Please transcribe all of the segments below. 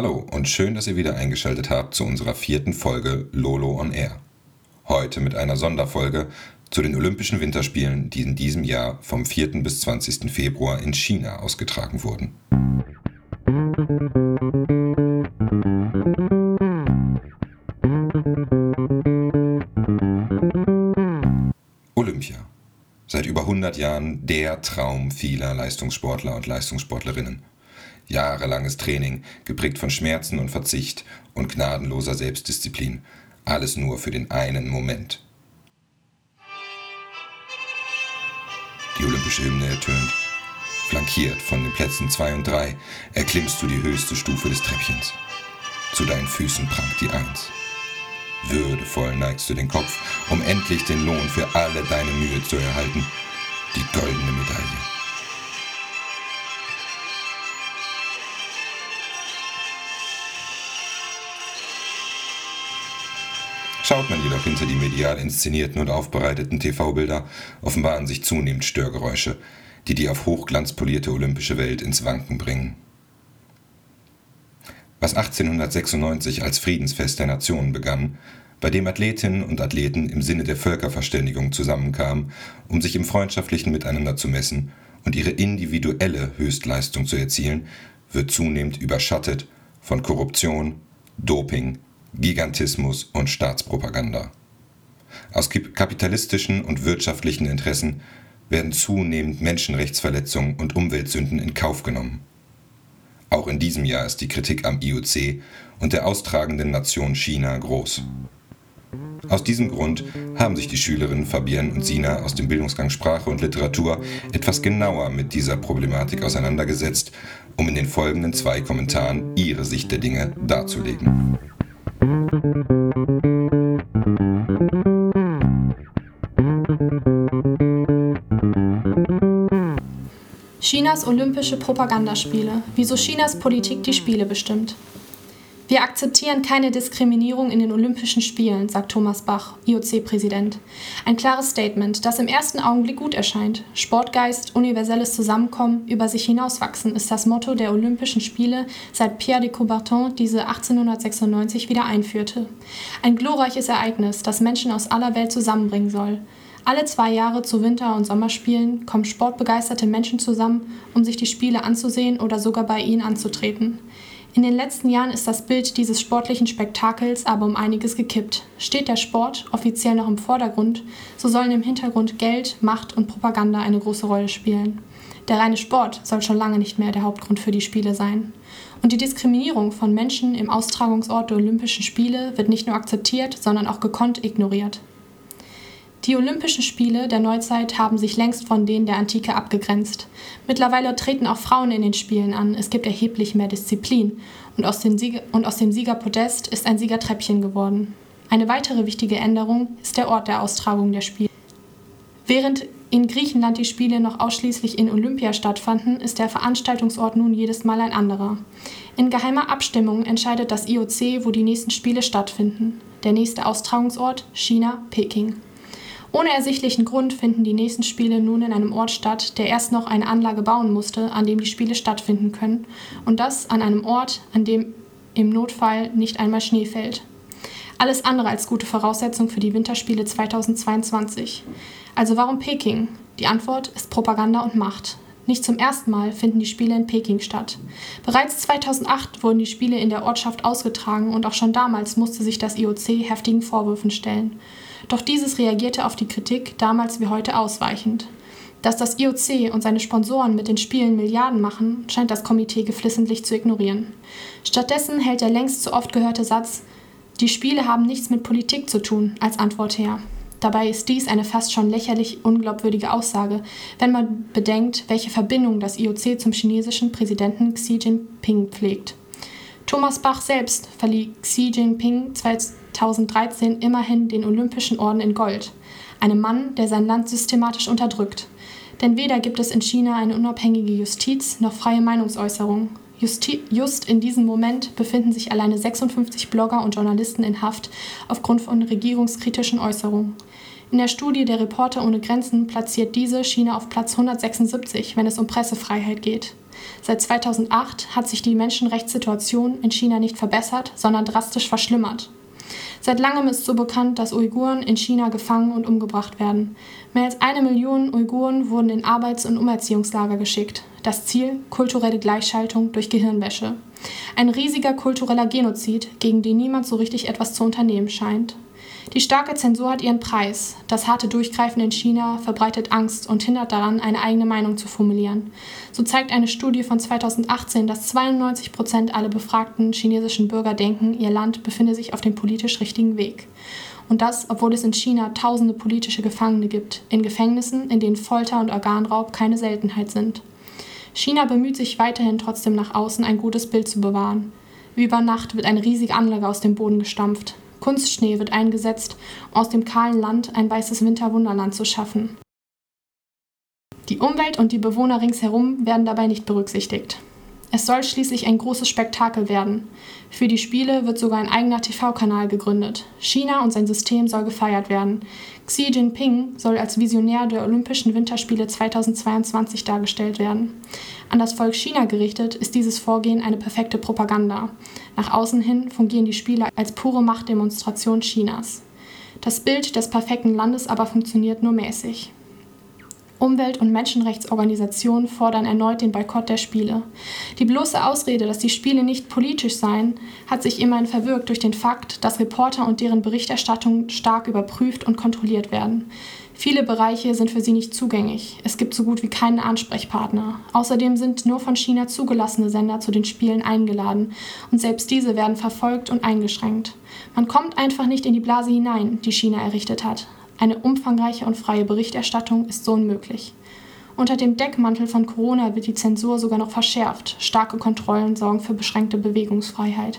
Hallo und schön, dass ihr wieder eingeschaltet habt zu unserer vierten Folge Lolo on Air. Heute mit einer Sonderfolge zu den Olympischen Winterspielen, die in diesem Jahr vom 4. bis 20. Februar in China ausgetragen wurden. Olympia. Seit über 100 Jahren der Traum vieler Leistungssportler und Leistungssportlerinnen. Jahrelanges Training, geprägt von Schmerzen und Verzicht und gnadenloser Selbstdisziplin. Alles nur für den einen Moment. Die olympische Hymne ertönt. Flankiert von den Plätzen 2 und 3 erklimmst du die höchste Stufe des Treppchens. Zu deinen Füßen prangt die Eins. Würdevoll neigst du den Kopf, um endlich den Lohn für alle deine Mühe zu erhalten, die goldene Medaille. Schaut man jedoch hinter die medial inszenierten und aufbereiteten TV-Bilder, offenbaren sich zunehmend Störgeräusche, die die auf Hochglanz polierte olympische Welt ins Wanken bringen. Was 1896 als Friedensfest der Nationen begann, bei dem Athletinnen und Athleten im Sinne der Völkerverständigung zusammenkamen, um sich im freundschaftlichen Miteinander zu messen und ihre individuelle Höchstleistung zu erzielen, wird zunehmend überschattet von Korruption, Doping, Gigantismus und Staatspropaganda. Aus kapitalistischen und wirtschaftlichen Interessen werden zunehmend Menschenrechtsverletzungen und Umweltsünden in Kauf genommen. Auch in diesem Jahr ist die Kritik am IOC und der austragenden Nation China groß. Aus diesem Grund haben sich die Schülerinnen Fabienne und Sina aus dem Bildungsgang Sprache und Literatur etwas genauer mit dieser Problematik auseinandergesetzt, um in den folgenden zwei Kommentaren ihre Sicht der Dinge darzulegen. Chinas Olympische Propagandaspiele. Wieso Chinas Politik die Spiele bestimmt. Wir akzeptieren keine Diskriminierung in den Olympischen Spielen, sagt Thomas Bach, IOC-Präsident. Ein klares Statement, das im ersten Augenblick gut erscheint. Sportgeist, universelles Zusammenkommen, über sich hinauswachsen ist das Motto der Olympischen Spiele, seit Pierre de Coubertin diese 1896 wieder einführte. Ein glorreiches Ereignis, das Menschen aus aller Welt zusammenbringen soll. Alle zwei Jahre zu Winter- und Sommerspielen kommen sportbegeisterte Menschen zusammen, um sich die Spiele anzusehen oder sogar bei ihnen anzutreten. In den letzten Jahren ist das Bild dieses sportlichen Spektakels aber um einiges gekippt. Steht der Sport offiziell noch im Vordergrund, so sollen im Hintergrund Geld, Macht und Propaganda eine große Rolle spielen. Der reine Sport soll schon lange nicht mehr der Hauptgrund für die Spiele sein. Und die Diskriminierung von Menschen im Austragungsort der Olympischen Spiele wird nicht nur akzeptiert, sondern auch gekonnt ignoriert. Die Olympischen Spiele der Neuzeit haben sich längst von denen der Antike abgegrenzt. Mittlerweile treten auch Frauen in den Spielen an, es gibt erheblich mehr Disziplin und aus, Sieger und aus dem Siegerpodest ist ein Siegertreppchen geworden. Eine weitere wichtige Änderung ist der Ort der Austragung der Spiele. Während in Griechenland die Spiele noch ausschließlich in Olympia stattfanden, ist der Veranstaltungsort nun jedes Mal ein anderer. In geheimer Abstimmung entscheidet das IOC, wo die nächsten Spiele stattfinden. Der nächste Austragungsort China, Peking. Ohne ersichtlichen Grund finden die nächsten Spiele nun in einem Ort statt, der erst noch eine Anlage bauen musste, an dem die Spiele stattfinden können. Und das an einem Ort, an dem im Notfall nicht einmal Schnee fällt. Alles andere als gute Voraussetzung für die Winterspiele 2022. Also warum Peking? Die Antwort ist Propaganda und Macht. Nicht zum ersten Mal finden die Spiele in Peking statt. Bereits 2008 wurden die Spiele in der Ortschaft ausgetragen und auch schon damals musste sich das IOC heftigen Vorwürfen stellen. Doch dieses reagierte auf die Kritik damals wie heute ausweichend. Dass das IOC und seine Sponsoren mit den Spielen Milliarden machen, scheint das Komitee geflissentlich zu ignorieren. Stattdessen hält der längst zu oft gehörte Satz Die Spiele haben nichts mit Politik zu tun als Antwort her. Dabei ist dies eine fast schon lächerlich unglaubwürdige Aussage, wenn man bedenkt, welche Verbindung das IOC zum chinesischen Präsidenten Xi Jinping pflegt. Thomas Bach selbst verlieh Xi Jinping 2013 immerhin den Olympischen Orden in Gold, einem Mann, der sein Land systematisch unterdrückt. Denn weder gibt es in China eine unabhängige Justiz noch freie Meinungsäußerung. Justi just in diesem Moment befinden sich alleine 56 Blogger und Journalisten in Haft aufgrund von regierungskritischen Äußerungen. In der Studie der Reporter ohne Grenzen platziert diese China auf Platz 176, wenn es um Pressefreiheit geht. Seit 2008 hat sich die Menschenrechtssituation in China nicht verbessert, sondern drastisch verschlimmert. Seit langem ist so bekannt, dass Uiguren in China gefangen und umgebracht werden. Mehr als eine Million Uiguren wurden in Arbeits- und Umerziehungslager geschickt. Das Ziel kulturelle Gleichschaltung durch Gehirnwäsche. Ein riesiger kultureller Genozid, gegen den niemand so richtig etwas zu unternehmen scheint. Die starke Zensur hat ihren Preis. Das harte Durchgreifen in China verbreitet Angst und hindert daran, eine eigene Meinung zu formulieren. So zeigt eine Studie von 2018, dass 92 Prozent aller befragten chinesischen Bürger denken, ihr Land befinde sich auf dem politisch richtigen Weg. Und das, obwohl es in China tausende politische Gefangene gibt, in Gefängnissen, in denen Folter und Organraub keine Seltenheit sind. China bemüht sich weiterhin trotzdem nach außen ein gutes Bild zu bewahren. Wie über Nacht wird eine riesige Anlage aus dem Boden gestampft. Kunstschnee wird eingesetzt, um aus dem kahlen Land ein weißes Winterwunderland zu schaffen. Die Umwelt und die Bewohner ringsherum werden dabei nicht berücksichtigt. Es soll schließlich ein großes Spektakel werden. Für die Spiele wird sogar ein eigener TV-Kanal gegründet. China und sein System soll gefeiert werden. Xi Jinping soll als Visionär der Olympischen Winterspiele 2022 dargestellt werden. An das Volk China gerichtet ist dieses Vorgehen eine perfekte Propaganda. Nach außen hin fungieren die Spiele als pure Machtdemonstration Chinas. Das Bild des perfekten Landes aber funktioniert nur mäßig. Umwelt- und Menschenrechtsorganisationen fordern erneut den Boykott der Spiele. Die bloße Ausrede, dass die Spiele nicht politisch seien, hat sich immerhin verwirkt durch den Fakt, dass Reporter und deren Berichterstattung stark überprüft und kontrolliert werden. Viele Bereiche sind für sie nicht zugänglich. Es gibt so gut wie keinen Ansprechpartner. Außerdem sind nur von China zugelassene Sender zu den Spielen eingeladen und selbst diese werden verfolgt und eingeschränkt. Man kommt einfach nicht in die Blase hinein, die China errichtet hat. Eine umfangreiche und freie Berichterstattung ist so unmöglich. Unter dem Deckmantel von Corona wird die Zensur sogar noch verschärft. Starke Kontrollen sorgen für beschränkte Bewegungsfreiheit.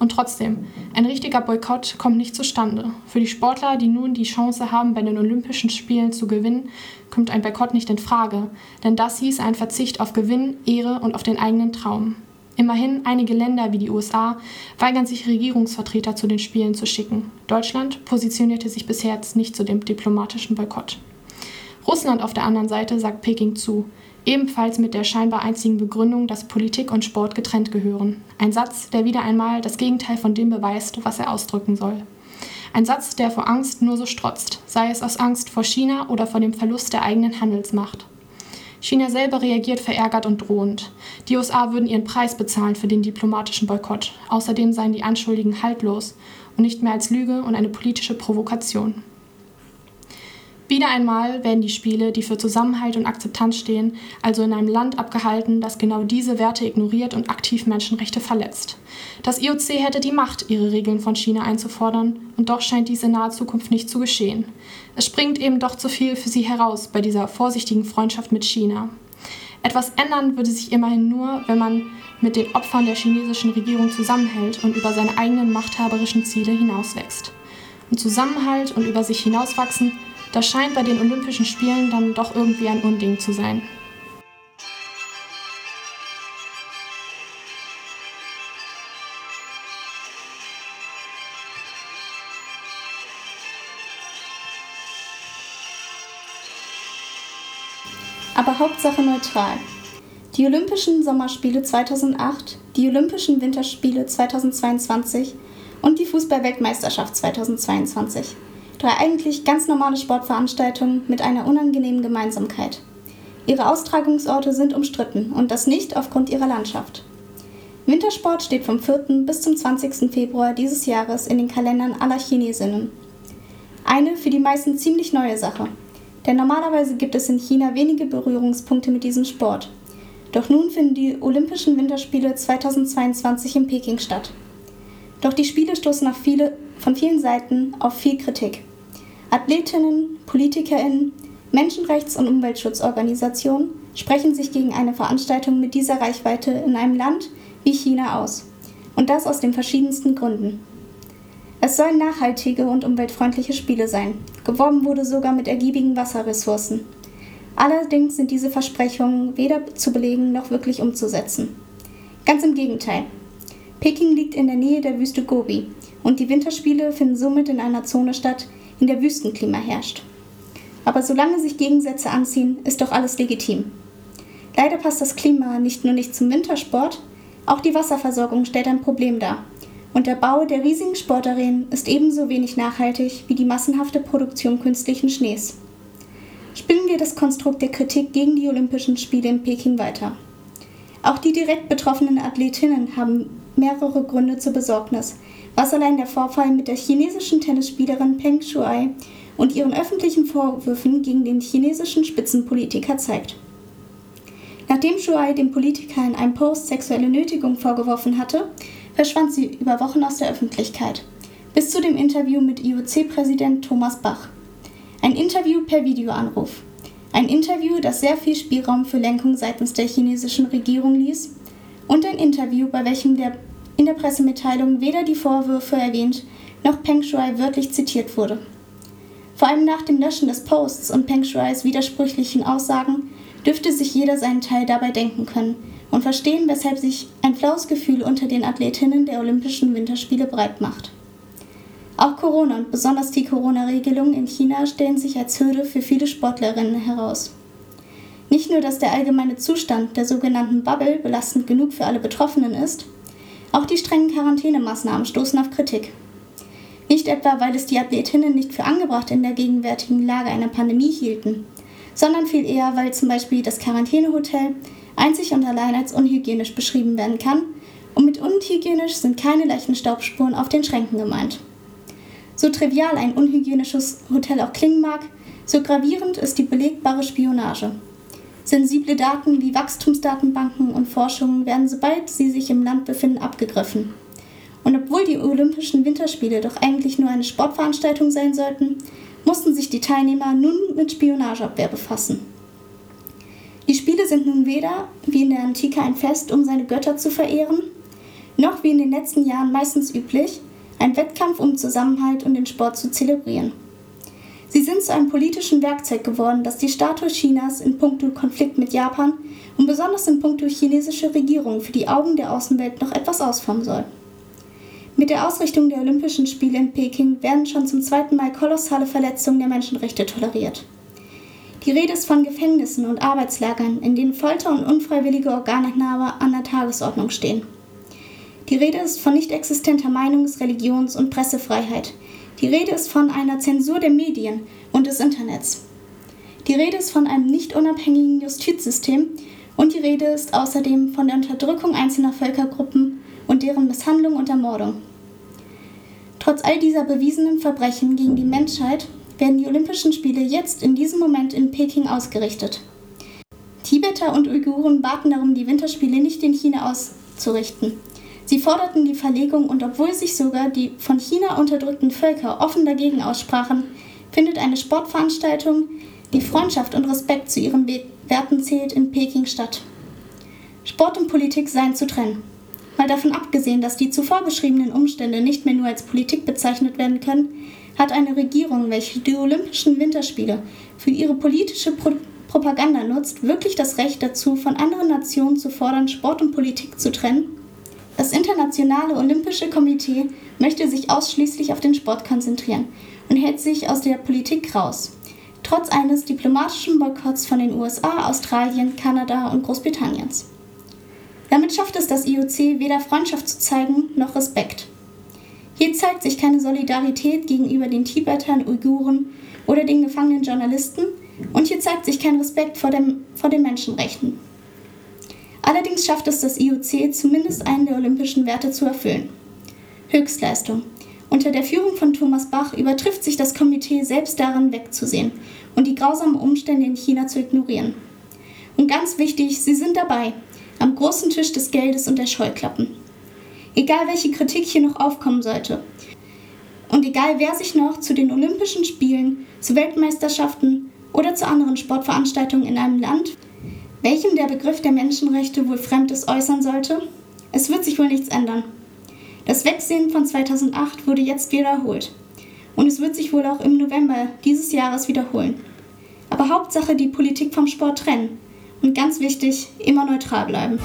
Und trotzdem, ein richtiger Boykott kommt nicht zustande. Für die Sportler, die nun die Chance haben, bei den Olympischen Spielen zu gewinnen, kommt ein Boykott nicht in Frage, denn das hieß ein Verzicht auf Gewinn, Ehre und auf den eigenen Traum. Immerhin, einige Länder wie die USA weigern sich Regierungsvertreter zu den Spielen zu schicken. Deutschland positionierte sich bisher nicht zu dem diplomatischen Boykott. Russland auf der anderen Seite sagt Peking zu, ebenfalls mit der scheinbar einzigen Begründung, dass Politik und Sport getrennt gehören. Ein Satz, der wieder einmal das Gegenteil von dem beweist, was er ausdrücken soll. Ein Satz, der vor Angst nur so strotzt, sei es aus Angst vor China oder vor dem Verlust der eigenen Handelsmacht. China selber reagiert verärgert und drohend. Die USA würden ihren Preis bezahlen für den diplomatischen Boykott. Außerdem seien die Anschuldigen haltlos und nicht mehr als Lüge und eine politische Provokation. Wieder einmal werden die Spiele, die für Zusammenhalt und Akzeptanz stehen, also in einem Land abgehalten, das genau diese Werte ignoriert und aktiv Menschenrechte verletzt. Das IOC hätte die Macht, ihre Regeln von China einzufordern, und doch scheint dies in naher Zukunft nicht zu geschehen. Es springt eben doch zu viel für sie heraus bei dieser vorsichtigen Freundschaft mit China. Etwas ändern würde sich immerhin nur, wenn man mit den Opfern der chinesischen Regierung zusammenhält und über seine eigenen machthaberischen Ziele hinauswächst. Und Zusammenhalt und über sich hinauswachsen das scheint bei den Olympischen Spielen dann doch irgendwie ein Unding zu sein. Aber Hauptsache neutral. Die Olympischen Sommerspiele 2008, die Olympischen Winterspiele 2022 und die Fußballweltmeisterschaft 2022. Drei eigentlich ganz normale Sportveranstaltungen mit einer unangenehmen Gemeinsamkeit. Ihre Austragungsorte sind umstritten und das nicht aufgrund ihrer Landschaft. Wintersport steht vom 4. bis zum 20. Februar dieses Jahres in den Kalendern aller Chinesinnen. Eine für die meisten ziemlich neue Sache, denn normalerweise gibt es in China wenige Berührungspunkte mit diesem Sport. Doch nun finden die Olympischen Winterspiele 2022 in Peking statt. Doch die Spiele stoßen viele, von vielen Seiten auf viel Kritik. Athletinnen, PolitikerInnen, Menschenrechts- und Umweltschutzorganisationen sprechen sich gegen eine Veranstaltung mit dieser Reichweite in einem Land wie China aus. Und das aus den verschiedensten Gründen. Es sollen nachhaltige und umweltfreundliche Spiele sein. Geworben wurde sogar mit ergiebigen Wasserressourcen. Allerdings sind diese Versprechungen weder zu belegen noch wirklich umzusetzen. Ganz im Gegenteil. Peking liegt in der Nähe der Wüste Gobi und die Winterspiele finden somit in einer Zone statt, in der Wüstenklima herrscht. Aber solange sich Gegensätze anziehen, ist doch alles legitim. Leider passt das Klima nicht nur nicht zum Wintersport, auch die Wasserversorgung stellt ein Problem dar. Und der Bau der riesigen Sportarenen ist ebenso wenig nachhaltig wie die massenhafte Produktion künstlichen Schnees. Spinnen wir das Konstrukt der Kritik gegen die Olympischen Spiele in Peking weiter. Auch die direkt betroffenen Athletinnen haben mehrere Gründe zur Besorgnis, was allein der Vorfall mit der chinesischen Tennisspielerin Peng Shuai und ihren öffentlichen Vorwürfen gegen den chinesischen Spitzenpolitiker zeigt. Nachdem Shuai dem Politiker in einem Post sexuelle Nötigung vorgeworfen hatte, verschwand sie über Wochen aus der Öffentlichkeit, bis zu dem Interview mit IOC-Präsident Thomas Bach. Ein Interview per Videoanruf. Ein Interview, das sehr viel Spielraum für Lenkung seitens der chinesischen Regierung ließ und ein Interview, bei welchem der, in der Pressemitteilung weder die Vorwürfe erwähnt noch Peng Shuai wörtlich zitiert wurde. Vor allem nach dem Löschen des Posts und Peng Shuais widersprüchlichen Aussagen dürfte sich jeder seinen Teil dabei denken können und verstehen, weshalb sich ein flaues Gefühl unter den Athletinnen der Olympischen Winterspiele breit macht. Auch Corona und besonders die Corona-Regelungen in China stellen sich als Hürde für viele Sportlerinnen heraus. Nicht nur, dass der allgemeine Zustand der sogenannten Bubble belastend genug für alle Betroffenen ist, auch die strengen Quarantänemaßnahmen stoßen auf Kritik. Nicht etwa, weil es die Athletinnen nicht für angebracht in der gegenwärtigen Lage einer Pandemie hielten, sondern viel eher, weil zum Beispiel das Quarantänehotel einzig und allein als unhygienisch beschrieben werden kann und mit unhygienisch sind keine leichten Staubspuren auf den Schränken gemeint. So trivial ein unhygienisches Hotel auch klingen mag, so gravierend ist die belegbare Spionage. Sensible Daten wie Wachstumsdatenbanken und Forschungen werden, sobald sie sich im Land befinden, abgegriffen. Und obwohl die Olympischen Winterspiele doch eigentlich nur eine Sportveranstaltung sein sollten, mussten sich die Teilnehmer nun mit Spionageabwehr befassen. Die Spiele sind nun weder, wie in der Antike, ein Fest, um seine Götter zu verehren, noch wie in den letzten Jahren meistens üblich, ein Wettkampf, um Zusammenhalt und den Sport zu zelebrieren. Sie sind zu einem politischen Werkzeug geworden, das die Statue Chinas in puncto Konflikt mit Japan und besonders in puncto chinesische Regierung für die Augen der Außenwelt noch etwas ausformen soll. Mit der Ausrichtung der Olympischen Spiele in Peking werden schon zum zweiten Mal kolossale Verletzungen der Menschenrechte toleriert. Die Rede ist von Gefängnissen und Arbeitslagern, in denen Folter und unfreiwillige Organentnahme an der Tagesordnung stehen. Die Rede ist von nicht existenter Meinungs-, Religions- und Pressefreiheit. Die Rede ist von einer Zensur der Medien und des Internets. Die Rede ist von einem nicht unabhängigen Justizsystem und die Rede ist außerdem von der Unterdrückung einzelner Völkergruppen und deren Misshandlung und Ermordung. Trotz all dieser bewiesenen Verbrechen gegen die Menschheit werden die Olympischen Spiele jetzt in diesem Moment in Peking ausgerichtet. Tibeter und Uiguren baten darum, die Winterspiele nicht in China auszurichten. Sie forderten die Verlegung und obwohl sich sogar die von China unterdrückten Völker offen dagegen aussprachen, findet eine Sportveranstaltung, die Freundschaft und Respekt zu ihren Werten zählt, in Peking statt. Sport und Politik seien zu trennen. Mal davon abgesehen, dass die zuvor beschriebenen Umstände nicht mehr nur als Politik bezeichnet werden können, hat eine Regierung, welche die Olympischen Winterspiele für ihre politische Pro Propaganda nutzt, wirklich das Recht dazu, von anderen Nationen zu fordern, Sport und Politik zu trennen? Das Internationale Olympische Komitee möchte sich ausschließlich auf den Sport konzentrieren und hält sich aus der Politik raus, trotz eines diplomatischen Boykotts von den USA, Australien, Kanada und Großbritanniens. Damit schafft es das IOC weder Freundschaft zu zeigen noch Respekt. Hier zeigt sich keine Solidarität gegenüber den Tibetern, Uiguren oder den gefangenen Journalisten und hier zeigt sich kein Respekt vor, dem, vor den Menschenrechten. Allerdings schafft es das IOC, zumindest einen der olympischen Werte zu erfüllen. Höchstleistung. Unter der Führung von Thomas Bach übertrifft sich das Komitee selbst darin, wegzusehen und die grausamen Umstände in China zu ignorieren. Und ganz wichtig, sie sind dabei, am großen Tisch des Geldes und der Scheuklappen. Egal welche Kritik hier noch aufkommen sollte. Und egal wer sich noch zu den Olympischen Spielen, zu Weltmeisterschaften oder zu anderen Sportveranstaltungen in einem Land welchem der Begriff der Menschenrechte wohl Fremdes äußern sollte? Es wird sich wohl nichts ändern. Das Wegsehen von 2008 wurde jetzt wiederholt. Und es wird sich wohl auch im November dieses Jahres wiederholen. Aber Hauptsache die Politik vom Sport trennen. Und ganz wichtig, immer neutral bleiben.